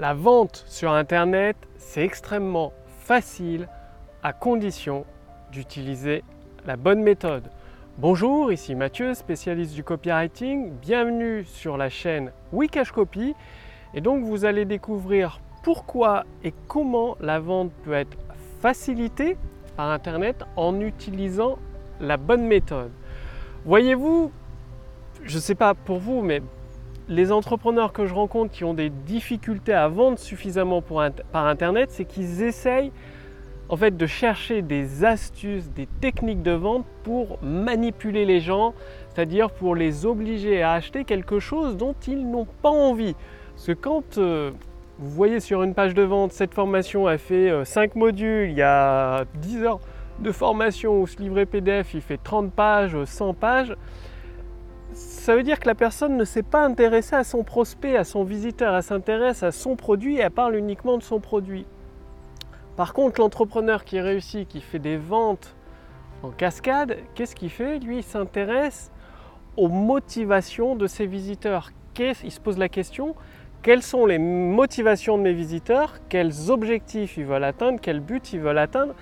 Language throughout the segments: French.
La vente sur Internet, c'est extrêmement facile à condition d'utiliser la bonne méthode. Bonjour, ici Mathieu, spécialiste du copywriting. Bienvenue sur la chaîne Wikash Copy. Et donc vous allez découvrir pourquoi et comment la vente peut être facilitée par Internet en utilisant la bonne méthode. Voyez-vous, je ne sais pas pour vous, mais les entrepreneurs que je rencontre qui ont des difficultés à vendre suffisamment par Internet, c'est qu'ils essayent en fait de chercher des astuces, des techniques de vente pour manipuler les gens, c'est-à-dire pour les obliger à acheter quelque chose dont ils n'ont pas envie. Parce que quand euh, vous voyez sur une page de vente, cette formation a fait 5 euh, modules, il y a 10 heures de formation ou ce livret PDF, il fait 30 pages, 100 pages, ça veut dire que la personne ne s'est pas intéressée à son prospect, à son visiteur, elle s'intéresse à son produit et elle parle uniquement de son produit. Par contre, l'entrepreneur qui réussit, qui fait des ventes en cascade, qu'est-ce qu'il fait? Lui, il s'intéresse aux motivations de ses visiteurs. Il se pose la question, quelles sont les motivations de mes visiteurs, quels objectifs ils veulent atteindre, quels buts ils veulent atteindre,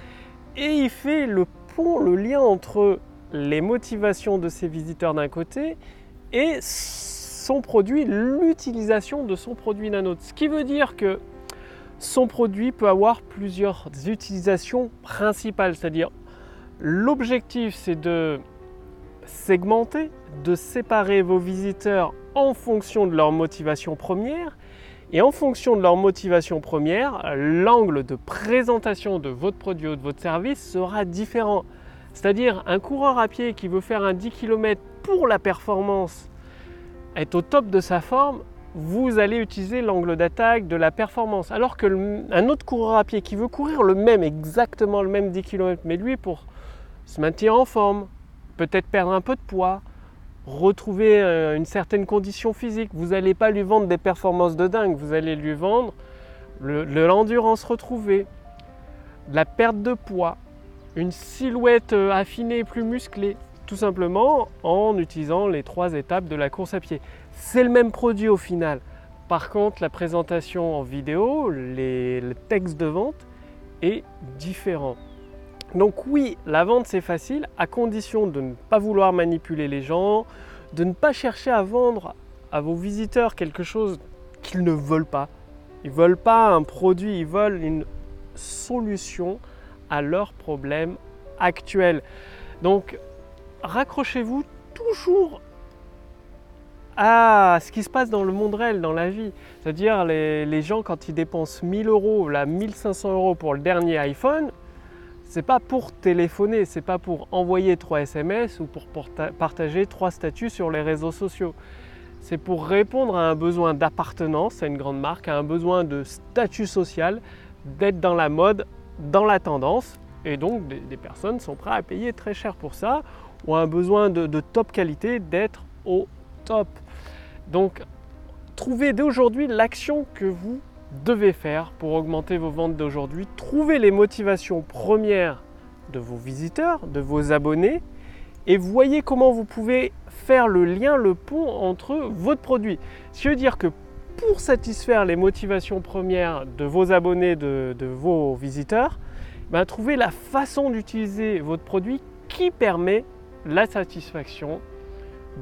et il fait le pont, le lien entre les motivations de ses visiteurs d'un côté et son produit, l'utilisation de son produit d'un autre. Ce qui veut dire que son produit peut avoir plusieurs utilisations principales, c'est-à-dire l'objectif c'est de segmenter, de séparer vos visiteurs en fonction de leur motivation première et en fonction de leur motivation première, l'angle de présentation de votre produit ou de votre service sera différent. C'est-à-dire un coureur à pied qui veut faire un 10 km pour la performance, être au top de sa forme, vous allez utiliser l'angle d'attaque de la performance. Alors qu'un autre coureur à pied qui veut courir le même, exactement le même 10 km, mais lui pour se maintenir en forme, peut-être perdre un peu de poids, retrouver euh, une certaine condition physique, vous n'allez pas lui vendre des performances de dingue, vous allez lui vendre l'endurance retrouvée, la perte de poids, une silhouette euh, affinée plus musclée, tout simplement en utilisant les trois étapes de la course à pied. C'est le même produit au final. Par contre, la présentation en vidéo, les, le texte de vente est différent. Donc oui, la vente c'est facile à condition de ne pas vouloir manipuler les gens, de ne pas chercher à vendre à vos visiteurs quelque chose qu'ils ne veulent pas. Ils veulent pas un produit, ils veulent une solution à leurs problèmes actuels. Donc, raccrochez-vous toujours à ce qui se passe dans le monde réel, dans la vie. C'est-à-dire les, gens quand ils dépensent 1000 euros, là 1500 euros pour le dernier iPhone, c'est pas pour téléphoner, c'est pas pour envoyer trois SMS ou pour partager trois statuts sur les réseaux sociaux. C'est pour répondre à un besoin d'appartenance à une grande marque, à un besoin de statut social, d'être dans la mode dans la tendance. Et donc, des, personnes sont prêtes à payer très cher pour ça, ou un besoin de, top qualité, d'être au top. Donc, trouvez dès aujourd'hui l'action que vous devez faire pour augmenter vos ventes d'aujourd'hui. Trouvez les motivations premières de vos visiteurs, de vos abonnés, et voyez comment vous pouvez faire le lien, le pont entre votre produit. Ce qui veut dire que pour satisfaire les motivations premières de vos abonnés, de, vos visiteurs, ben, trouvez la façon d'utiliser votre produit qui permet la satisfaction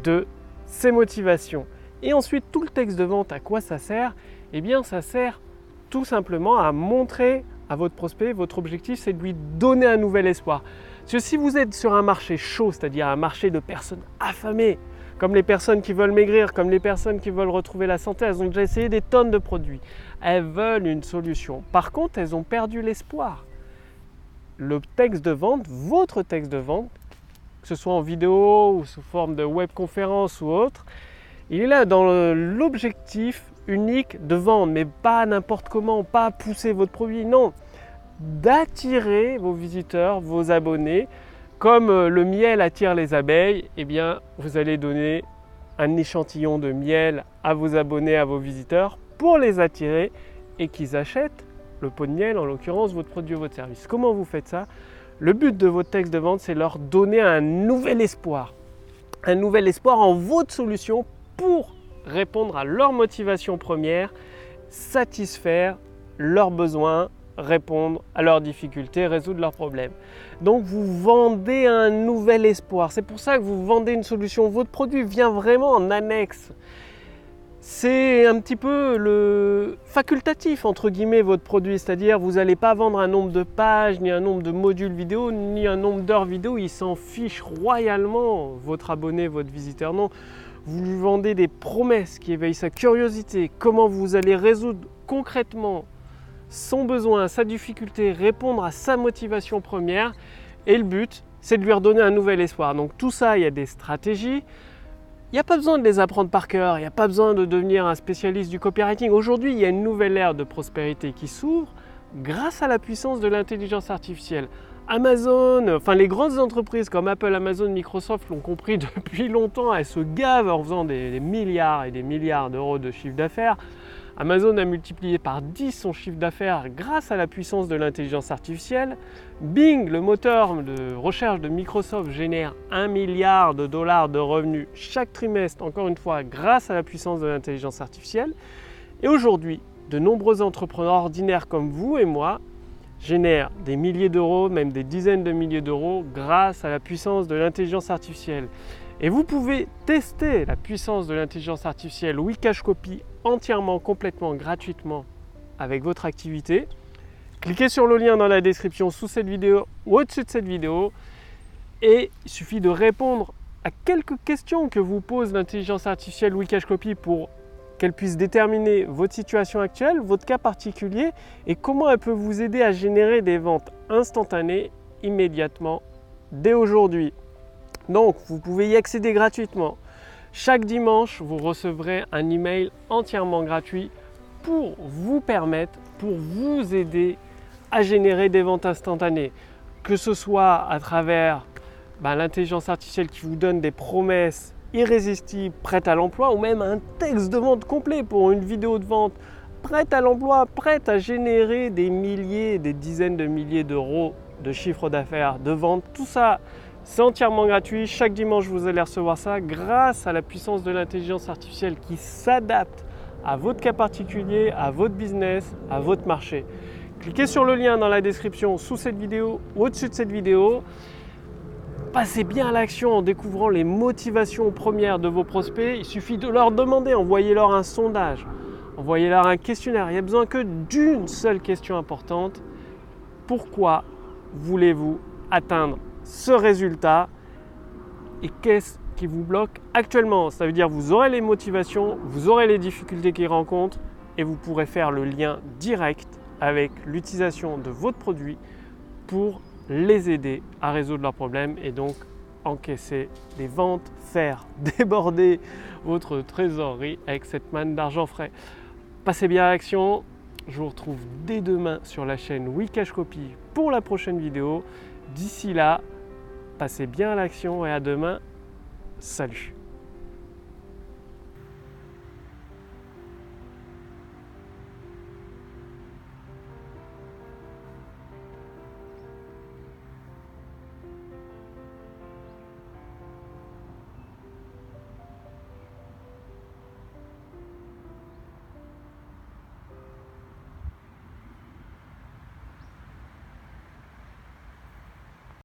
de ces motivations. Et ensuite, tout le texte de vente, à quoi ça sert? Eh bien, ça sert tout simplement à montrer à votre prospect, votre objectif, c'est de lui donner un nouvel espoir. Parce que si vous êtes sur un marché chaud, c'est-à-dire un marché de personnes affamées, comme les personnes qui veulent maigrir, comme les personnes qui veulent retrouver la santé, elles ont déjà essayé des tonnes de produits. Elles veulent une solution. Par contre, elles ont perdu l'espoir. Le texte de vente, votre texte de vente, que ce soit en vidéo ou sous forme de webconférence ou autre, il est là dans l'objectif unique de vendre, mais pas n'importe comment, pas pousser votre produit, non, d'attirer vos visiteurs, vos abonnés comme euh, le miel attire les abeilles, eh bien, vous allez donner un échantillon de miel à vos abonnés, à vos visiteurs, pour les attirer et qu'ils achètent le pot de miel, en l'occurrence votre produit ou votre service. Comment vous faites ça? Le but de votre texte de vente, c'est leur donner un nouvel espoir. Un nouvel espoir en votre solution pour répondre à leur motivation première, satisfaire leurs besoins, répondre à leurs difficultés, résoudre leurs problèmes. Donc vous vendez un nouvel espoir. C'est pour ça que vous vendez une solution. Votre produit vient vraiment en annexe. C'est un petit peu le facultatif entre guillemets votre produit, c'est-à-dire vous n'allez pas vendre un nombre de pages, ni un nombre de modules vidéo, ni un nombre d'heures vidéo, il s'en fiche royalement, votre abonné, votre visiteur. Non, vous lui vendez des promesses qui éveillent sa curiosité, comment vous allez résoudre concrètement son besoin, sa difficulté, répondre à sa motivation première. Et le but, c'est de lui redonner un nouvel espoir. Donc tout ça, il y a des stratégies. Il n'y a pas besoin de les apprendre par cœur, il n'y a pas besoin de devenir un spécialiste du copywriting. Aujourd'hui, il y a une nouvelle ère de prospérité qui s'ouvre grâce à la puissance de l'intelligence artificielle. Amazon, enfin les grandes entreprises comme Apple, Amazon, Microsoft l'ont compris depuis longtemps, elles se gavent en faisant des milliards et des milliards d'euros de chiffre d'affaires. Amazon a multiplié par 10 son chiffre d'affaires grâce à la puissance de l'intelligence artificielle. Bing, le moteur de recherche de Microsoft, génère 1 milliard de dollars de revenus chaque trimestre, encore une fois, grâce à la puissance de l'intelligence artificielle. Et aujourd'hui, de nombreux entrepreneurs ordinaires comme vous et moi génèrent des milliers d'euros, même des dizaines de milliers d'euros, grâce à la puissance de l'intelligence artificielle. Et vous pouvez tester la puissance de l'intelligence artificielle Wikash Copy entièrement, complètement, gratuitement avec votre activité. Cliquez sur le lien dans la description sous cette vidéo ou au-dessus de cette vidéo et il suffit de répondre à quelques questions que vous pose l'intelligence artificielle Wikash Copy pour qu'elle puisse déterminer votre situation actuelle, votre cas particulier et comment elle peut vous aider à générer des ventes instantanées immédiatement dès aujourd'hui. Donc, vous pouvez y accéder gratuitement. Chaque dimanche, vous recevrez un email entièrement gratuit pour vous permettre, pour vous aider à générer des ventes instantanées. Que ce soit à travers ben, l'intelligence artificielle qui vous donne des promesses irrésistibles, prêtes à l'emploi, ou même un texte de vente complet pour une vidéo de vente prête à l'emploi, prête à générer des milliers, des dizaines de milliers d'euros de chiffre d'affaires, de vente. Tout ça, c'est entièrement gratuit. Chaque dimanche, vous allez recevoir ça grâce à la puissance de l'intelligence artificielle qui s'adapte à votre cas particulier, à votre business, à votre marché. Cliquez sur le lien dans la description sous cette vidéo au-dessus de cette vidéo. Passez bien à l'action en découvrant les motivations premières de vos prospects. Il suffit de leur demander, envoyez-leur un sondage, envoyez-leur un questionnaire. Il n'y a besoin que d'une seule question importante. Pourquoi voulez-vous atteindre ce résultat? Et qu'est-ce qui vous bloque actuellement? Ça veut dire vous aurez les motivations, vous aurez les difficultés qu'ils rencontrent et vous pourrez faire le lien direct avec l'utilisation de votre produit pour les aider à résoudre leurs problèmes et donc encaisser des ventes, faire déborder votre trésorerie avec cette manne d'argent frais. Passez bien à l'action. Je vous retrouve dès demain sur la chaîne Wikash Copy pour la prochaine vidéo. D'ici là, Passez bien à l'action et à demain. Salut